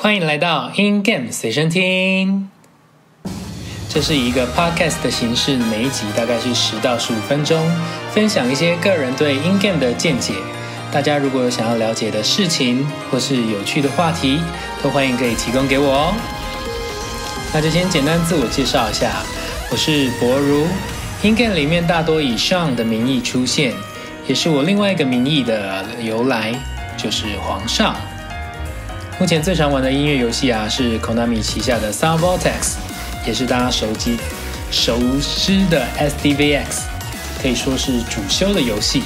欢迎来到 In Game 随身听。这是一个 podcast 的形式，每一集大概是十到十五分钟，分享一些个人对 In Game 的见解。大家如果有想要了解的事情，或是有趣的话题，都欢迎可以提供给我哦。那就先简单自我介绍一下，我是博如，In Game 里面大多以 Sean 的名义出现，也是我另外一个名义的由来，就是皇上。目前最常玩的音乐游戏啊，是 Konami 旗下的 Sound Vortex，也是大家熟悉熟知的 SDVX，可以说是主修的游戏。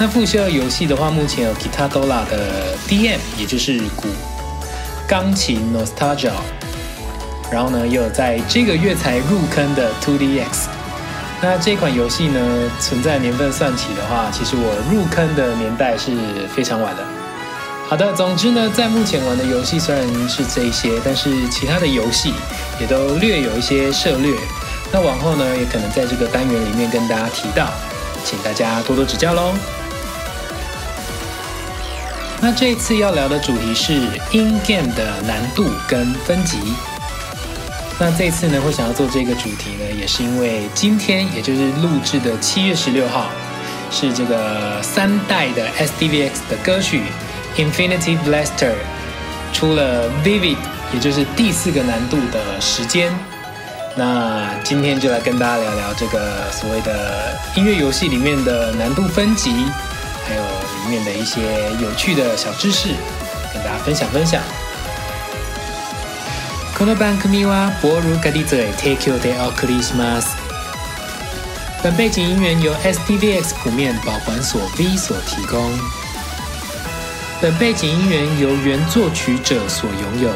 那副修的游戏的话，目前有 Guitar Dola 的 DM，也就是鼓钢琴 Nostalgia，然后呢，又有在这个月才入坑的 2DX。那这款游戏呢，存在年份算起的话，其实我入坑的年代是非常晚的。好的，总之呢，在目前玩的游戏虽然是这一些，但是其他的游戏也都略有一些涉略。那往后呢，也可能在这个单元里面跟大家提到，请大家多多指教喽。那这一次要聊的主题是 In Game 的难度跟分级。那这次呢，会想要做这个主题呢，也是因为今天，也就是录制的七月十六号，是这个三代的 SDVX 的歌曲。Infinity Blaster 出了 Vivid，也就是第四个难度的时间。那今天就来跟大家聊聊这个所谓的音乐游戏里面的难度分级，还有里面的一些有趣的小知识，跟大家分享分享。この番組はボールガディズへ提供でお送りします。本背景音源由 SDVX 谱面保管所 V 所提供。 本背景音源由原作曲者所拥有。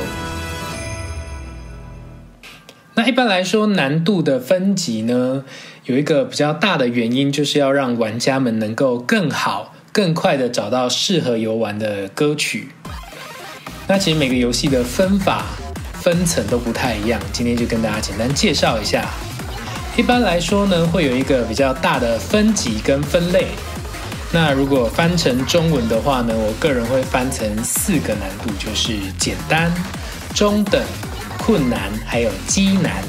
那一般来说，难度的分级呢，有一个比较大的原因，就是要让玩家们能够更好、更快的找到适合游玩的歌曲。那其实每个游戏的分法、分层都不太一样，今天就跟大家简单介绍一下。一般来说呢，会有一个比较大的分级跟分类。那如果翻成中文的话呢，我个人会翻成四个难度，就是简单、中等、困难，还有基难。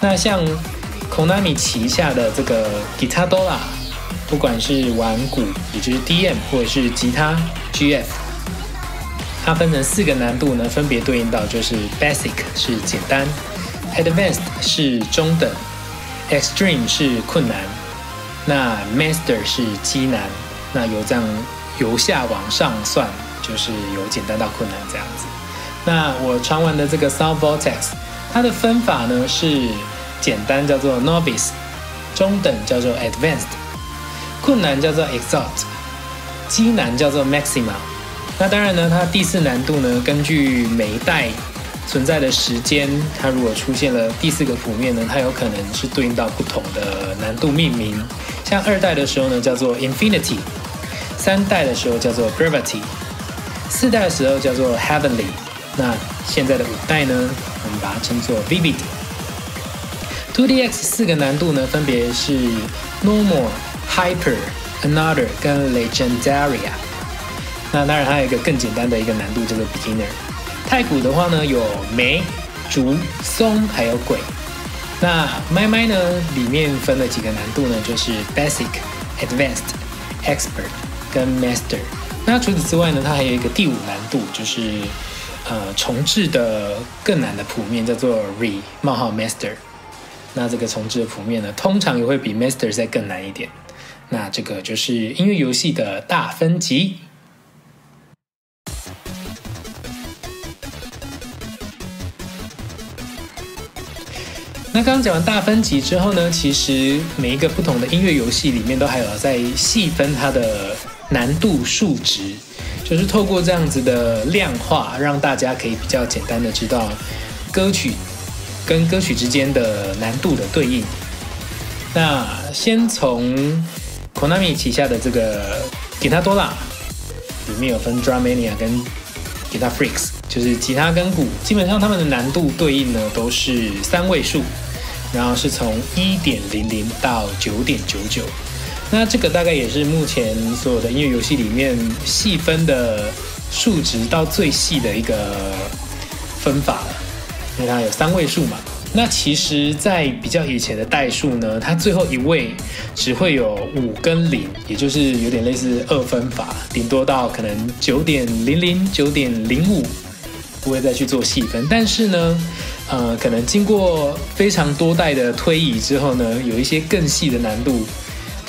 那像 Konami 旗下的这个 Guitar Dola，不管是玩鼓，也就是 DM，或者是吉他 GF，它分成四个难度呢，分别对应到就是 Basic 是简单，Advanced 是中等，Extreme 是困难。那 Master 是基难，那由这样由下往上算，就是由简单到困难这样子。那我常玩的这个 Sound Vortex，它的分法呢是简单叫做 Novice，中等叫做 Advanced，困难叫做 Exalt，基难叫做 Maxima。那当然呢，它第四难度呢，根据每一代。存在的时间，它如果出现了第四个谱面呢，它有可能是对应到不同的难度命名。像二代的时候呢，叫做 Infinity；三代的时候叫做 Gravity；四代的时候叫做 Heavenly。那现在的五代呢，我们把它称作 Vivid。Two D X 四个难度呢，分别是 Normal、Hyper、Another 跟 Legendary。那当然还有一个更简单的一个难度，叫做 Beginner。太古的话呢，有梅、竹、松，还有鬼。那麦麦呢，里面分了几个难度呢？就是 Basic、Advanced、Expert 跟 Master。那除此之外呢，它还有一个第五难度，就是呃重置的更难的谱面，叫做 Re 冒号 Master。那这个重置的谱面呢，通常也会比 Master 再更难一点。那这个就是音乐游戏的大分级。那刚刚讲完大分级之后呢，其实每一个不同的音乐游戏里面都还有在细分它的难度数值，就是透过这样子的量化，让大家可以比较简单的知道歌曲跟歌曲之间的难度的对应。那先从 Konami 旗下的这个 Guitar Dola 里面有分 Drumania 跟 Guitar Freaks，就是吉他跟鼓，基本上他们的难度对应呢都是三位数。然后是从一点零零到九点九九，那这个大概也是目前所有的音乐游戏里面细分的数值到最细的一个分法了，因为它有三位数嘛。那其实，在比较以前的代数呢，它最后一位只会有五跟零，也就是有点类似二分法，顶多到可能九点零零、九点零五，不会再去做细分。但是呢，呃，可能经过非常多代的推移之后呢，有一些更细的难度，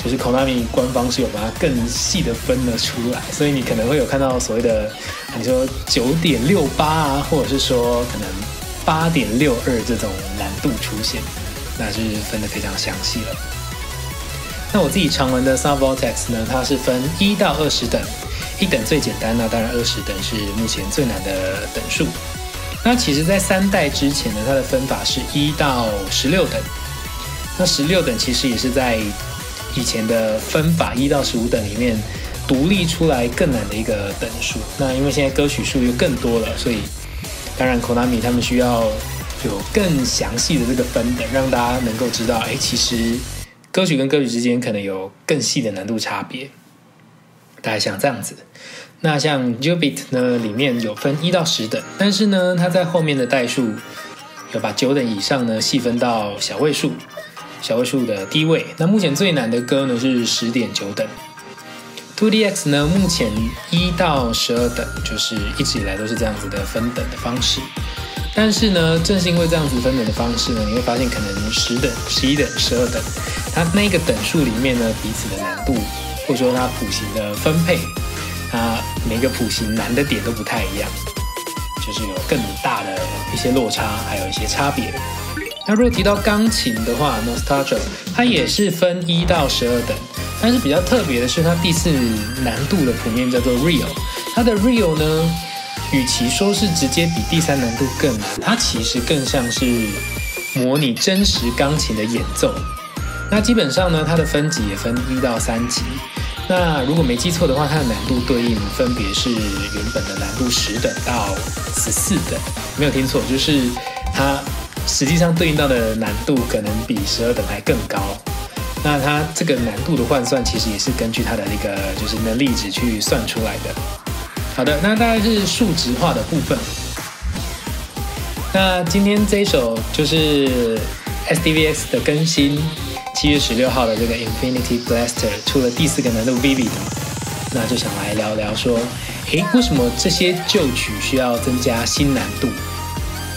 就是 Konami 官方是有把它更细的分了出来，所以你可能会有看到所谓的，你说九点六八啊，或者是说可能。八点六二这种难度出现，那是分的非常详细了。那我自己常玩的 Sub Vortex 呢，它是分一到二十等，一等最简单，那当然二十等是目前最难的等数。那其实，在三代之前呢，它的分法是一到十六等。那十六等其实也是在以前的分法一到十五等里面独立出来更难的一个等数。那因为现在歌曲数又更多了，所以。当然，Konami 他们需要有更详细的这个分等，让大家能够知道，哎，其实歌曲跟歌曲之间可能有更细的难度差别。大家像这样子，那像 Jubit 呢，里面有分一到十等，但是呢，它在后面的代数有把九等以上呢细分到小位数，小位数的低位。那目前最难的歌呢是十点九等。Two D X 呢，目前一到十二等，就是一直以来都是这样子的分等的方式。但是呢，正是因为这样子分等的方式呢，你会发现可能十等、十一等、十二等，它那个等数里面呢，彼此的难度，或者说它谱型的分配，它每个谱型难的点都不太一样，就是有更大的一些落差，还有一些差别。那如果提到钢琴的话，Nostalgia 它也是分一到十二等。但是比较特别的是，它第四难度的谱面叫做 Real。它的 Real 呢，与其说是直接比第三难度更难，它其实更像是模拟真实钢琴的演奏。那基本上呢，它的分级也分一到三级。那如果没记错的话，它的难度对应分别是原本的难度十等到十四等。没有听错，就是它实际上对应到的难度可能比十二等还更高。那它这个难度的换算，其实也是根据它的那个就是能力值去算出来的。好的，那大概是数值化的部分。那今天这一首就是 SDVS 的更新，七月十六号的这个 Infinity Blaster 出了第四个难度 Vivid，那就想来聊聊说，诶，为什么这些旧曲需要增加新难度？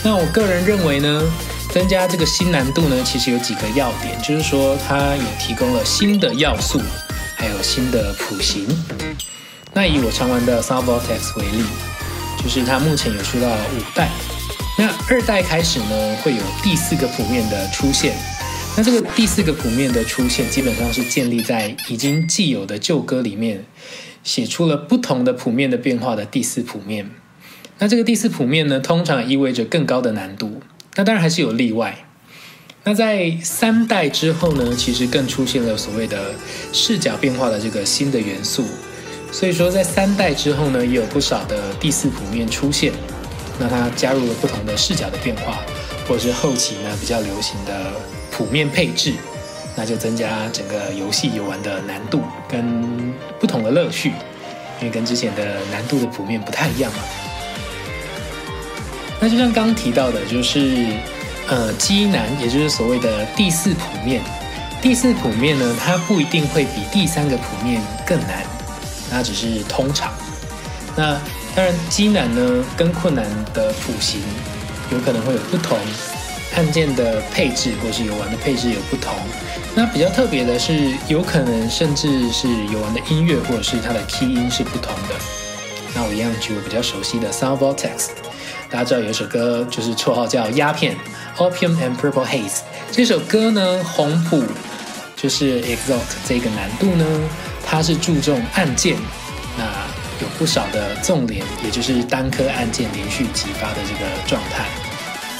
那我个人认为呢？增加这个新难度呢，其实有几个要点，就是说它有提供了新的要素，还有新的谱型。那以我常玩的 s o u n Vortex 为例，就是它目前有出到五代，那二代开始呢，会有第四个谱面的出现。那这个第四个谱面的出现，基本上是建立在已经既有的旧歌里面，写出了不同的谱面的变化的第四谱面。那这个第四谱面呢，通常意味着更高的难度。那当然还是有例外。那在三代之后呢，其实更出现了所谓的视角变化的这个新的元素。所以说，在三代之后呢，也有不少的第四谱面出现。那它加入了不同的视角的变化，或者是后期呢比较流行的谱面配置，那就增加整个游戏游玩的难度跟不同的乐趣，因为跟之前的难度的谱面不太一样嘛。那就像刚提到的，就是呃，基难，也就是所谓的第四谱面。第四谱面呢，它不一定会比第三个谱面更难，它只是通常。那当然，基难呢跟困难的谱型有可能会有不同，按键的配置或是游玩的配置有不同。那比较特别的是，有可能甚至是游玩的音乐或者是它的 key 音是不同的。那我一样举我比较熟悉的 Sound Vortex。大家知道有一首歌，就是绰号叫《鸦片》（Opium and Purple Haze）。这首歌呢，红谱就是 Exalt 这个难度呢，它是注重按键，那有不少的纵连，也就是单颗按键连续击发的这个状态。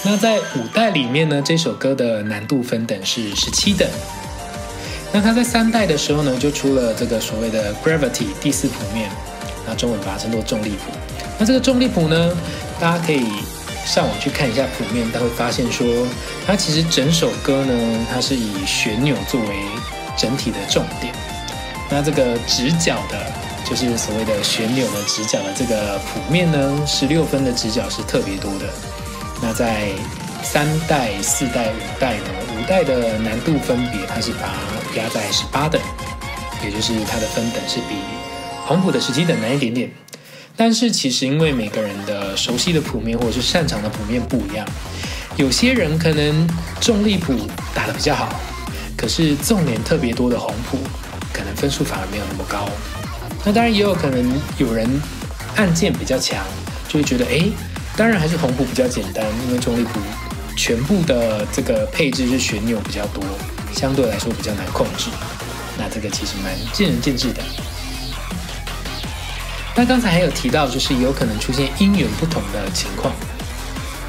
那在五代里面呢，这首歌的难度分等是十七等。那它在三代的时候呢，就出了这个所谓的 Gravity 第四谱面，那中文把它称作重力谱。那这个重力谱呢？大家可以上网去看一下谱面，他会发现说，它其实整首歌呢，它是以旋钮作为整体的重点。那这个直角的，就是所谓的旋钮的直角的这个谱面呢，十六分的直角是特别多的。那在三代、四代、五代呢，五代的难度分别它是把压在十八等，也就是它的分等是比红谱的十七等难一点点。但是其实因为每个人的熟悉的谱面或者是擅长的谱面不一样，有些人可能重力谱打得比较好，可是重点特别多的红谱，可能分数反而没有那么高。那当然也有可能有人按键比较强，就会觉得哎，当然还是红谱比较简单，因为重力谱全部的这个配置是旋钮比较多，相对来说比较难控制。那这个其实蛮见仁见智的。那刚才还有提到，就是有可能出现音源不同的情况。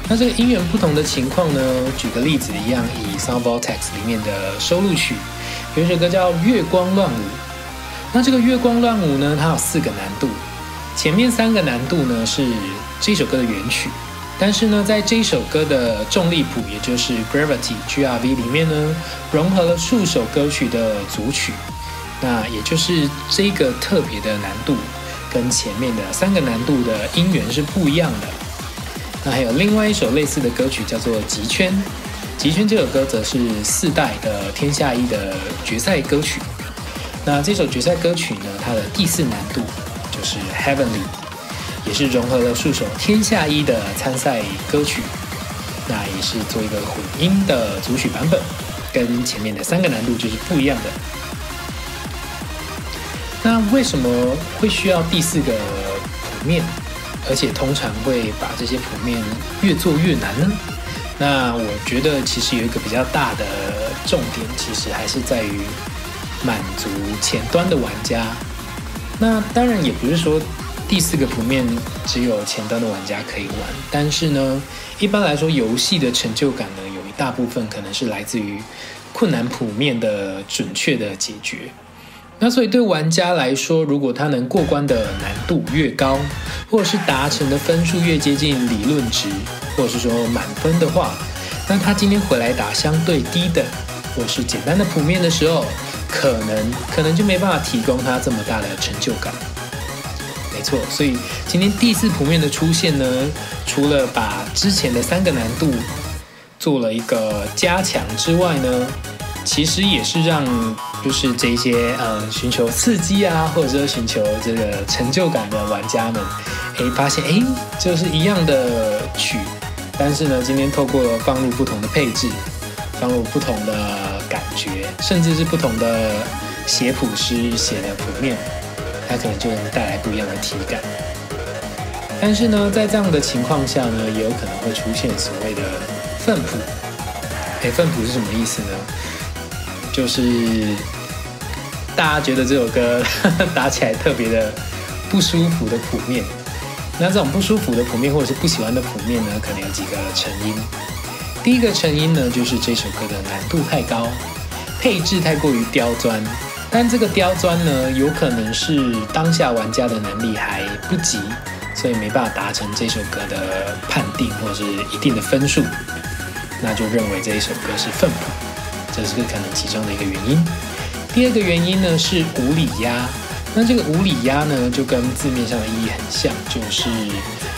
那这个音源不同的情况呢，举个例子一样，以《Sound Vortex》里面的收录曲，有一首歌叫《月光乱舞》。那这个《月光乱舞》呢，它有四个难度，前面三个难度呢是这首歌的原曲，但是呢，在这首歌的重力谱，也就是 Gravity GRV 里面呢，融合了数首歌曲的组曲，那也就是这个特别的难度。跟前面的三个难度的音源是不一样的。那还有另外一首类似的歌曲叫做《极圈》，《极圈》这首歌则是四代的天下一的决赛歌曲。那这首决赛歌曲呢，它的第四难度是 Heavenly，也是融合了数首天下一的参赛歌曲，那也是做一个混音的组曲版本，跟前面的三个难度就是不一样的。那为什么会需要第四个谱面，而且通常会把这些谱面越做越难呢？那我觉得其实有一个比较大的重点，其实还是在于满足前端的玩家。那当然也不是说第四个谱面只有前端的玩家可以玩，但是呢，一般来说游戏的成就感呢，有一大部分可能是来自于困难谱面的准确的解决。那所以对玩家来说，如果他能过关的难度越高，或者是达成的分数越接近理论值，或者是说满分的话，那他今天回来打相对低的或是简单的谱面的时候，可能可能就没办法提供他这么大的成就感。没错，所以今天第四谱面的出现呢，除了把之前的三个难度做了一个加强之外呢。其实也是让，就是这些呃寻求刺激啊，或者说寻求这个成就感的玩家们，哎，发现哎，就是一样的曲，但是呢，今天透过放入不同的配置，放入不同的觉，甚至是不同的写谱师写的谱面，它可能就能带来不一样的体感。但是呢，在这样的情况下呢，也有可能会出现所谓的粪谱。哎，粪谱是什么意思呢？就是大家觉得这首歌 打起来特别的不舒服的谱面，那这种不舒服的谱面或者是不喜欢的谱面呢，可能有几个成因。第一个成因呢，就是这首歌的难度太高，配置太过于刁钻。但这个刁钻呢，有可能是当下玩家的能力还不及，所以没办法达成这首歌的判定或者是一定的分数，那就认为这一首歌是粪谱。这是个可能其中的一个原因。第二个原因呢是无理压。那这个无理压呢，就跟字面上的意义很像，就是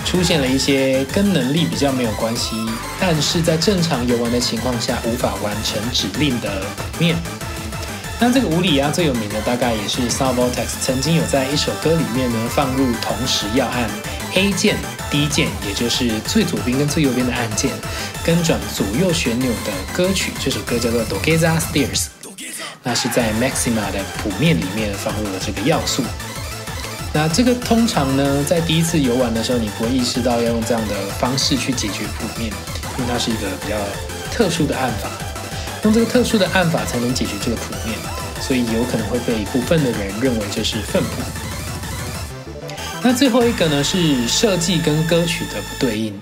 出现了一些跟能力比较没有关系，但是在正常游玩的情况下无法完成指令的面。那这个无理压最有名的大概也是 s a v o t e x 曾经有在一首歌里面呢放入同时要按 A 键。D 键，也就是最左边跟最右边的按键，跟转左右旋钮的歌曲，这首歌叫做《Dogeza Stairs》，那是在 Maxima 的谱面里面放入了这个要素。那这个通常呢，在第一次游玩的时候，你不会意识到要用这样的方式去解决谱面，因为它是一个比较特殊的按法，用这个特殊的按法才能解决这个谱面，所以有可能会被部分的人认为这是分谱。那最后一个呢是设计跟歌曲的不对应，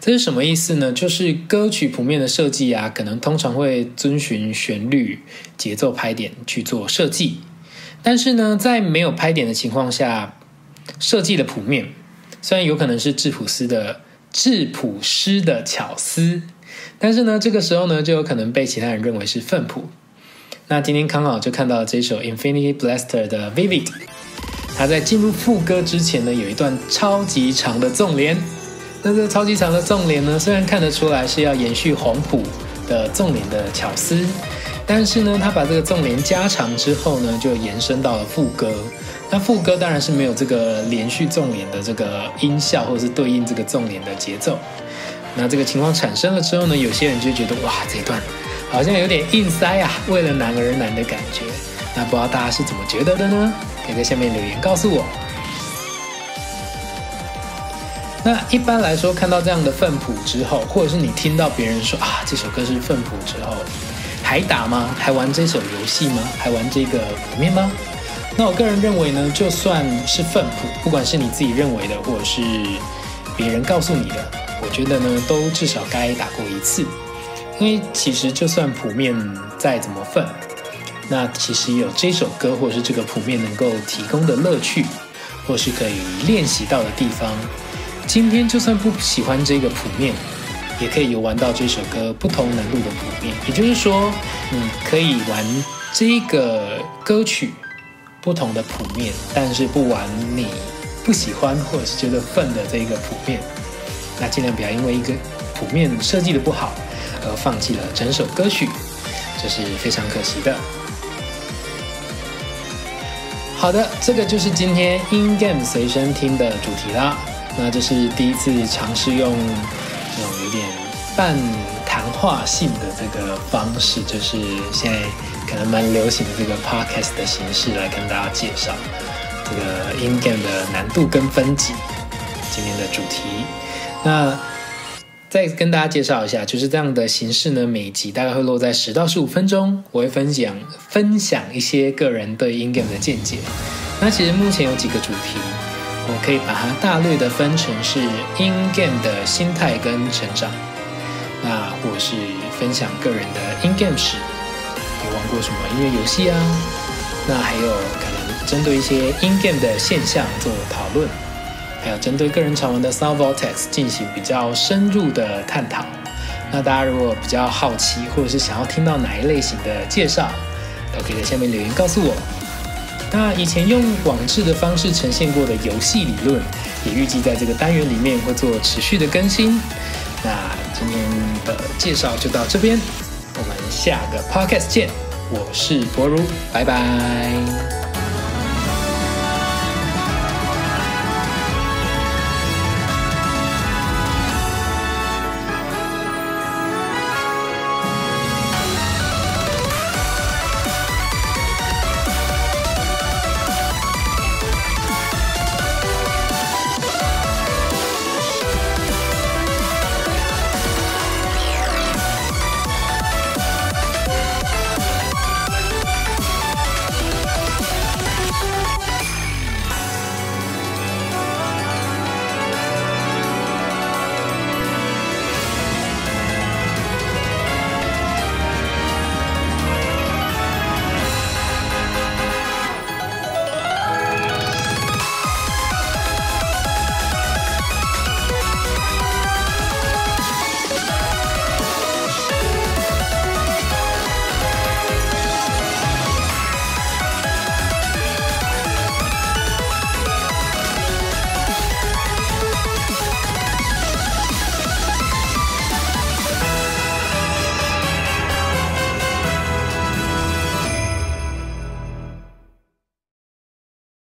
这是什么意思呢？就是歌曲谱面的设计啊，可能通常会遵循旋律、节奏、拍点去做设计，但是呢，在没有拍点的情况下设计的谱面，虽然有可能是质谱师的质谱师的巧思，但是呢，这个时候呢，就有可能被其他人认为是粪谱。那今天刚好就看到了这首 Infinity Blaster 的 Vivid。他在进入副歌之前呢，有一段超级长的纵连。那这超级长的纵连呢，虽然看得出来是要延续黄埔的纵连的巧思，但是呢，他把这个纵连加长之后呢，就延伸到了副歌。那副歌当然是没有这个连续纵连的这个音效，或者是对应这个纵连的节奏。那这个情况产生了之后呢，有些人就觉得哇，这一段好像有点硬塞啊，为了难而难的感觉。那不知道大家是怎么觉得的呢？可以在下面留言告诉我。那一般来说，看到这样的份谱之后，或者是你听到别人说啊，这首歌是份谱之后，还打吗？还玩这首游戏吗？还玩这个谱面吗？那我个人认为呢，就算是份谱，不管是你自己认为的，或者是别人告诉你的，我觉得呢，都至少该打过一次。因为其实就算谱面再怎么份，那其实有这首歌或者是这个谱面能够提供的乐趣，或是可以练习到的地方。今天就算不喜欢这个谱面，也可以游玩到这首歌不同难度的谱面。也就是说，你可以玩这个歌曲不同的谱面，但是不玩你不喜欢或者是觉得笨的这个谱面。那尽量不要因为一个谱面设计的不好而放弃了整首歌曲，这是非常可惜的。好的，这个就是今天 In Game 随身听的主题啦。那这是第一次尝试用这种有点半谈话性的这个方式，就是现在可能蛮流行的这个 podcast 的形式来跟大家介绍这个 in game 的难度跟分级。今天的主题，那再跟大家介绍一下，就是这样的形式呢，每集大概会落在十到十五分钟，我会分享分享一些个人对 in game 的见解。那其实目前有几个主题。我可以把它大略的分成是 in game 的心态跟成长，那或是分享个人的 in game 史，有玩过什么音乐游戏啊？那还有可能针对一些 in game 的现象做讨论，还有针对个人常玩的 Sound Vortex 进行比较深入的探讨。那大家如果比较好奇，或者是想要听到哪一类型的介绍，都可以在下面留言告诉我。那以前用网志的方式呈现过的游戏理论，也预计在这个单元里面会做持续的更新。那今天的介绍就到这边，我们下个 podcast 见。我是博如，拜拜。